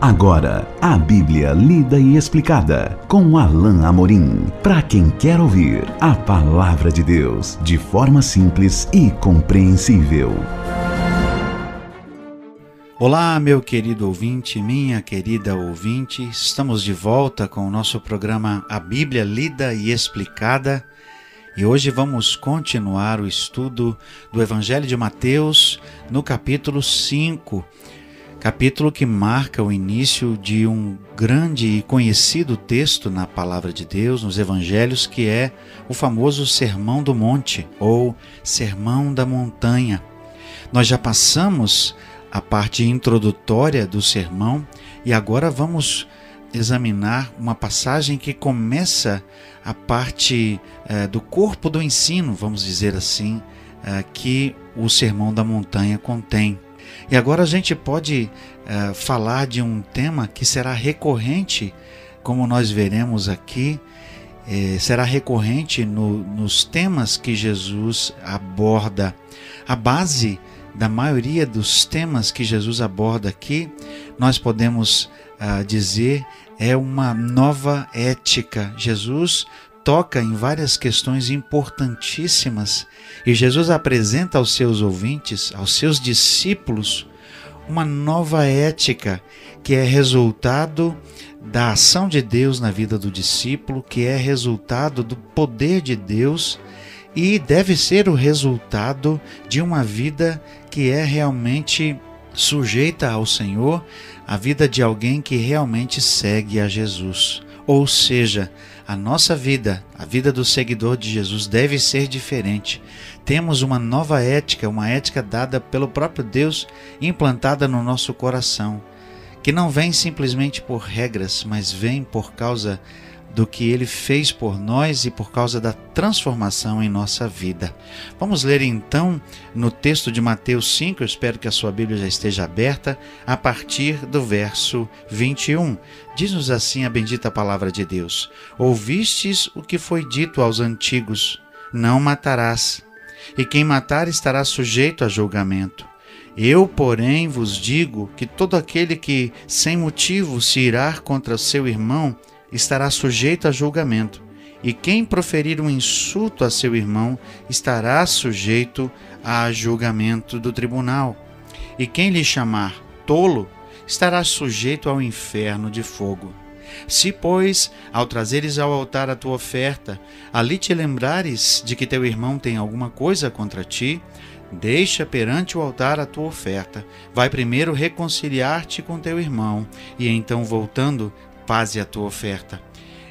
Agora, a Bíblia lida e explicada com Alain Amorim. Para quem quer ouvir a palavra de Deus de forma simples e compreensível. Olá, meu querido ouvinte, minha querida ouvinte. Estamos de volta com o nosso programa A Bíblia lida e explicada. E hoje vamos continuar o estudo do Evangelho de Mateus no capítulo 5 capítulo que marca o início de um grande e conhecido texto na palavra de Deus, nos evangelhos, que é o famoso Sermão do Monte ou Sermão da Montanha. Nós já passamos a parte introdutória do sermão e agora vamos examinar uma passagem que começa a parte eh, do corpo do ensino, vamos dizer assim, eh, que o Sermão da Montanha contém. E agora a gente pode uh, falar de um tema que será recorrente, como nós veremos aqui, eh, será recorrente no, nos temas que Jesus aborda. A base da maioria dos temas que Jesus aborda aqui, nós podemos uh, dizer, é uma nova ética. Jesus toca em várias questões importantíssimas e Jesus apresenta aos seus ouvintes, aos seus discípulos, uma nova ética que é resultado da ação de Deus na vida do discípulo, que é resultado do poder de Deus e deve ser o resultado de uma vida que é realmente sujeita ao Senhor, a vida de alguém que realmente segue a Jesus. Ou seja, a nossa vida, a vida do seguidor de Jesus deve ser diferente. Temos uma nova ética, uma ética dada pelo próprio Deus, implantada no nosso coração, que não vem simplesmente por regras, mas vem por causa do que ele fez por nós e por causa da transformação em nossa vida. Vamos ler então no texto de Mateus 5, eu espero que a sua Bíblia já esteja aberta, a partir do verso 21. Diz-nos assim a bendita palavra de Deus: Ouvistes o que foi dito aos antigos: Não matarás, e quem matar estará sujeito a julgamento. Eu, porém, vos digo que todo aquele que sem motivo se irá contra seu irmão estará sujeito a julgamento, e quem proferir um insulto a seu irmão estará sujeito a julgamento do tribunal. E quem lhe chamar tolo estará sujeito ao inferno de fogo. Se, pois, ao trazeres ao altar a tua oferta, ali te lembrares de que teu irmão tem alguma coisa contra ti, deixa perante o altar a tua oferta. Vai primeiro reconciliar-te com teu irmão, e então, voltando, faze a tua oferta.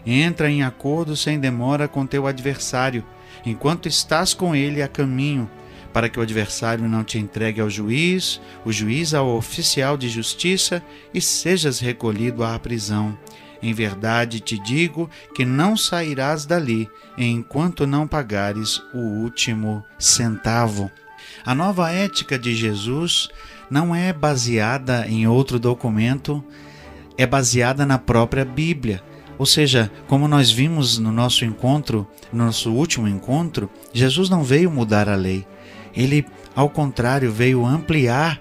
Entra em acordo sem demora com teu adversário, enquanto estás com ele a caminho, para que o adversário não te entregue ao juiz, o juiz ao oficial de justiça e sejas recolhido à prisão. Em verdade te digo que não sairás dali enquanto não pagares o último centavo. A nova ética de Jesus não é baseada em outro documento é baseada na própria Bíblia. Ou seja, como nós vimos no nosso encontro, no nosso último encontro, Jesus não veio mudar a lei. Ele, ao contrário, veio ampliar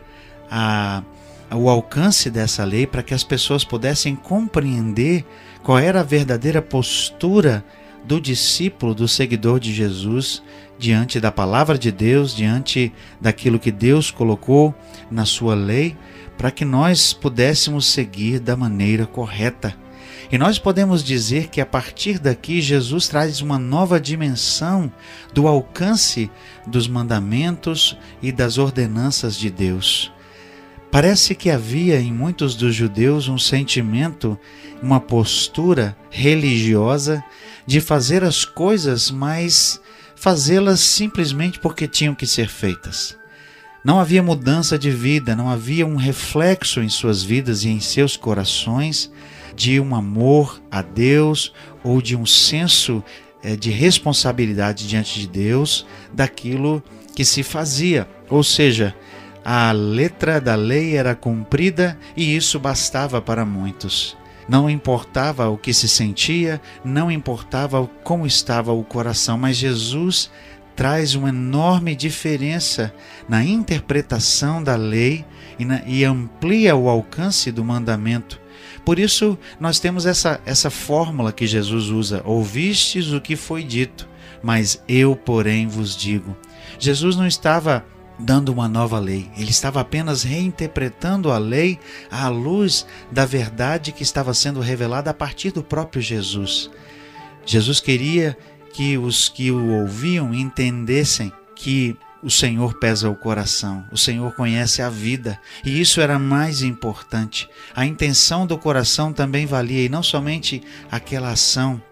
a, o alcance dessa lei para que as pessoas pudessem compreender qual era a verdadeira postura do discípulo, do seguidor de Jesus, diante da palavra de Deus, diante daquilo que Deus colocou na sua lei para que nós pudéssemos seguir da maneira correta. E nós podemos dizer que a partir daqui Jesus traz uma nova dimensão do alcance dos mandamentos e das ordenanças de Deus. Parece que havia em muitos dos judeus um sentimento, uma postura religiosa de fazer as coisas, mas fazê-las simplesmente porque tinham que ser feitas. Não havia mudança de vida, não havia um reflexo em suas vidas e em seus corações de um amor a Deus ou de um senso eh, de responsabilidade diante de Deus daquilo que se fazia. Ou seja, a letra da lei era cumprida e isso bastava para muitos. Não importava o que se sentia, não importava como estava o coração, mas Jesus traz uma enorme diferença na interpretação da lei e, na, e amplia o alcance do mandamento. Por isso, nós temos essa, essa fórmula que Jesus usa: ouvistes o que foi dito, mas eu, porém, vos digo. Jesus não estava dando uma nova lei, ele estava apenas reinterpretando a lei à luz da verdade que estava sendo revelada a partir do próprio Jesus. Jesus queria que os que o ouviam entendessem que o Senhor pesa o coração, o Senhor conhece a vida, e isso era mais importante. A intenção do coração também valia, e não somente aquela ação.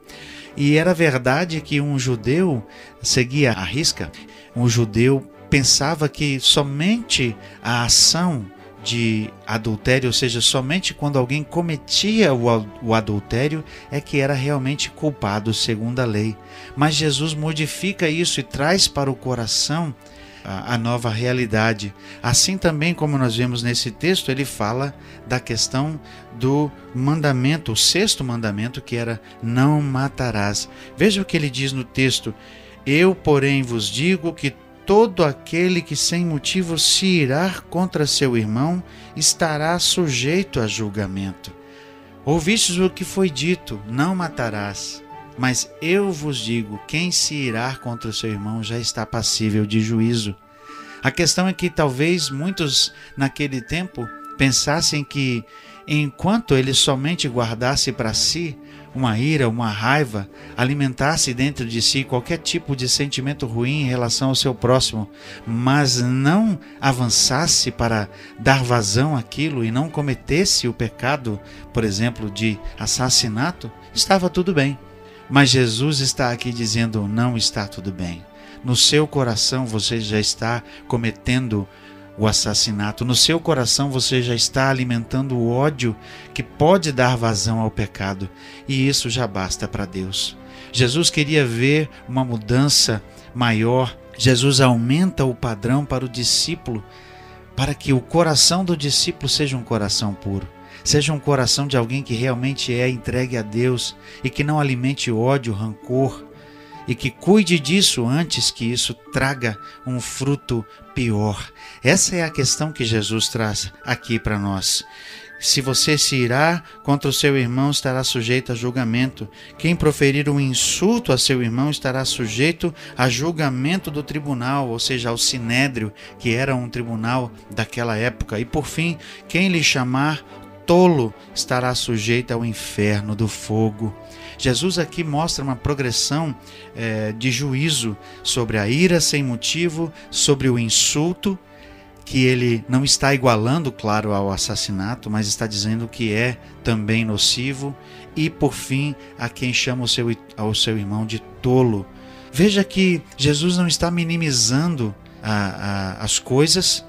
E era verdade que um judeu seguia a risca, um judeu pensava que somente a ação de adultério, ou seja, somente quando alguém cometia o, adultério é que era realmente culpado segundo a lei. Mas Jesus modifica isso e traz para o coração a, nova realidade. Assim também como nós vemos nesse texto, ele fala da questão do mandamento, o sexto mandamento que era não matarás. Veja o que ele diz no texto: Eu, porém, vos digo que todo aquele que sem motivo se irar contra seu irmão estará sujeito a julgamento. Ouvistes o que foi dito: não matarás. Mas eu vos digo: quem se irar contra seu irmão já está passível de juízo. A questão é que talvez muitos naquele tempo pensassem que enquanto ele somente guardasse para si uma ira, uma raiva, alimentasse dentro de si qualquer tipo de sentimento ruim em relação ao seu próximo, mas não avançasse para dar vazão àquilo e não cometesse o pecado, por exemplo, de assassinato, estava tudo bem. Mas Jesus está aqui dizendo: não está tudo bem. No seu coração você já está cometendo o assassinato. No seu coração você já está alimentando o ódio que pode dar vazão ao pecado, e isso já basta para Deus. Jesus queria ver uma mudança maior. Jesus aumenta o padrão para o discípulo, para que o coração do discípulo seja um coração puro. Seja um coração de alguém que realmente é entregue a Deus e que não alimente ódio, rancor, e que cuide disso antes que isso traga um fruto pior. Essa é a questão que Jesus traz aqui para nós. Se você se irá contra o seu irmão, estará sujeito a julgamento. Quem proferir um insulto a seu irmão estará sujeito a julgamento do tribunal, ou seja, ao sinédrio, que era um tribunal daquela época. E por fim, quem lhe chamar tolo estará sujeito ao inferno do fogo. Jesus aqui mostra uma progressão é, de juízo sobre a ira sem motivo, sobre o insulto, que ele não está igualando, claro, ao assassinato, mas está dizendo que é também nocivo, e por fim, a quem chama o seu, ao seu irmão de tolo. Veja que Jesus não está minimizando a, a, as coisas,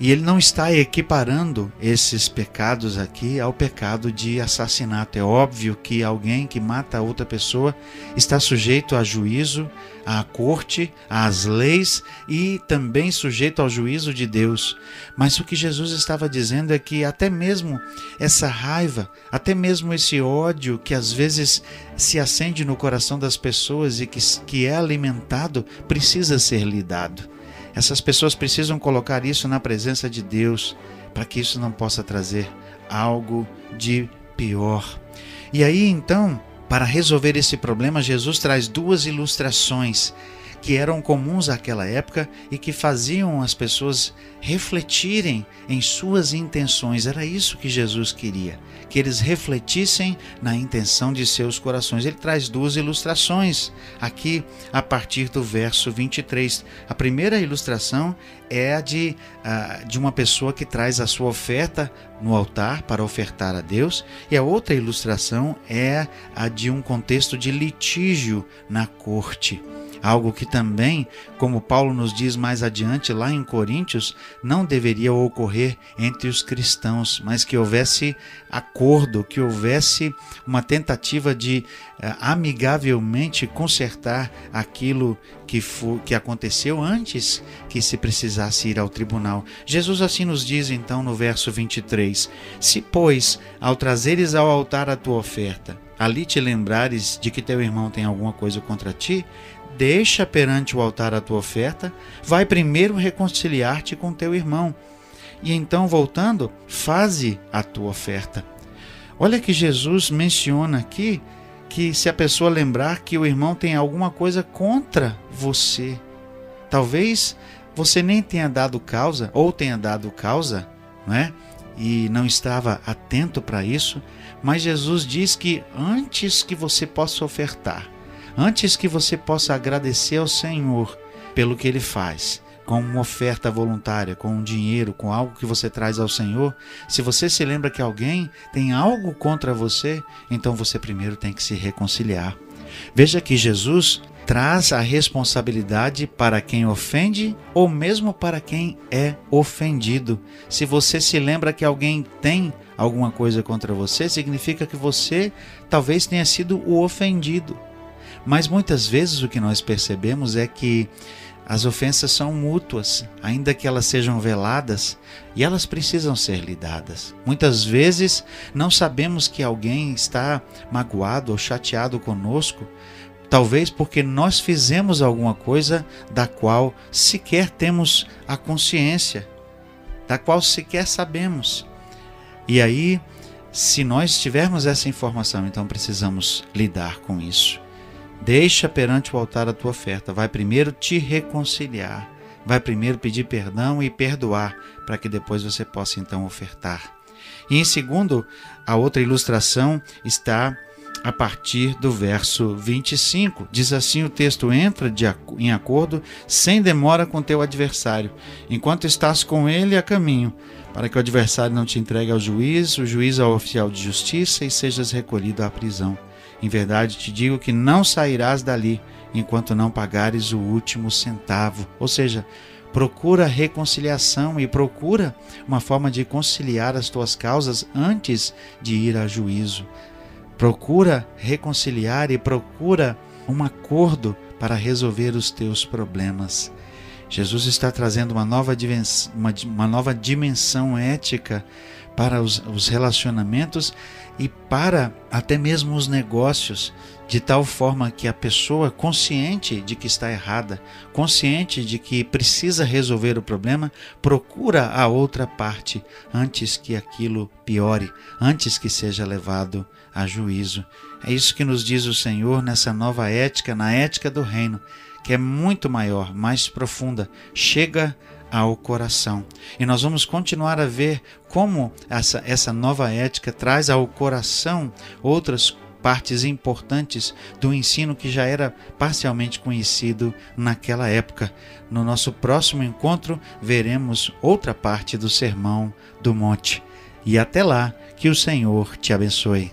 e ele não está equiparando esses pecados aqui ao pecado de assassinato. É óbvio que alguém que mata outra pessoa está sujeito a juízo, à corte, às leis e também sujeito ao juízo de Deus. Mas o que Jesus estava dizendo é que até mesmo essa raiva, até mesmo esse ódio que às vezes se acende no coração das pessoas e que, que é alimentado, precisa ser lidado. Essas pessoas precisam colocar isso na presença de Deus para que isso não possa trazer algo de pior. E aí então, para resolver esse problema, Jesus traz duas ilustrações que eram comuns àquela época e que faziam as pessoas refletirem em suas intenções. Era isso que Jesus queria, que eles refletissem na intenção de seus corações. Ele traz duas ilustrações aqui a partir do verso 23. A primeira ilustração é a de, de uma pessoa que traz a sua oferta no altar para ofertar a Deus, e a outra ilustração é a de um contexto de litígio na corte. Algo que também, como Paulo nos diz mais adiante lá em Coríntios, não deveria ocorrer entre os cristãos, mas que houvesse acordo, que houvesse uma tentativa de eh, amigavelmente consertar aquilo que, que aconteceu antes que se precisasse ir ao tribunal. Jesus assim nos diz então no verso 23: Se, pois, ao trazeres ao altar a tua oferta, ali te lembrares de que teu irmão tem alguma coisa contra ti, deixa perante o altar a tua oferta, vai primeiro reconciliar-te com teu irmão. e então voltando, faze a tua oferta. Olha que Jesus menciona aqui que se a pessoa lembrar que o irmão tem alguma coisa contra você, talvez você nem tenha dado causa ou tenha dado causa, não é? E não estava atento para isso, mas Jesus diz que antes que você possa ofertar, antes que você possa agradecer ao Senhor pelo que ele faz, com uma oferta voluntária, com um dinheiro, com algo que você traz ao Senhor, se você se lembra que alguém tem algo contra você, então você primeiro tem que se reconciliar. Veja que Jesus traz a responsabilidade para quem ofende ou mesmo para quem é ofendido. Se você se lembra que alguém tem alguma coisa contra você, significa que você talvez tenha sido o ofendido. Mas muitas vezes o que nós percebemos é que as ofensas são mútuas, ainda que elas sejam veladas, e elas precisam ser lidadas. Muitas vezes não sabemos que alguém está magoado ou chateado conosco, talvez porque nós fizemos alguma coisa da qual sequer temos a consciência, da qual sequer sabemos. E aí, se nós tivermos essa informação, então precisamos lidar com isso. Deixa perante o altar a tua oferta. Vai primeiro te reconciliar. Vai primeiro pedir perdão e perdoar, para que depois você possa então ofertar. E em segundo, a outra ilustração está a partir do verso 25. Diz assim o texto: Entra de, em acordo sem demora com teu adversário, enquanto estás com ele a caminho, para que o adversário não te entregue ao juiz, o juiz ao oficial de justiça e sejas recolhido à prisão. Em verdade te digo que não sairás dali enquanto não pagares o último centavo. Ou seja, procura reconciliação e procura uma forma de conciliar as tuas causas antes de ir a juízo. Procura reconciliar e procura um acordo para resolver os teus problemas. Jesus está trazendo uma nova, uma, uma nova dimensão ética para os, os relacionamentos e para até mesmo os negócios, de tal forma que a pessoa, consciente de que está errada, consciente de que precisa resolver o problema, procura a outra parte antes que aquilo piore, antes que seja levado a juízo. É isso que nos diz o Senhor nessa nova ética, na ética do reino que é muito maior, mais profunda, chega ao coração. E nós vamos continuar a ver como essa, essa nova ética traz ao coração outras partes importantes do ensino que já era parcialmente conhecido naquela época. No nosso próximo encontro, veremos outra parte do Sermão do Monte. E até lá, que o Senhor te abençoe.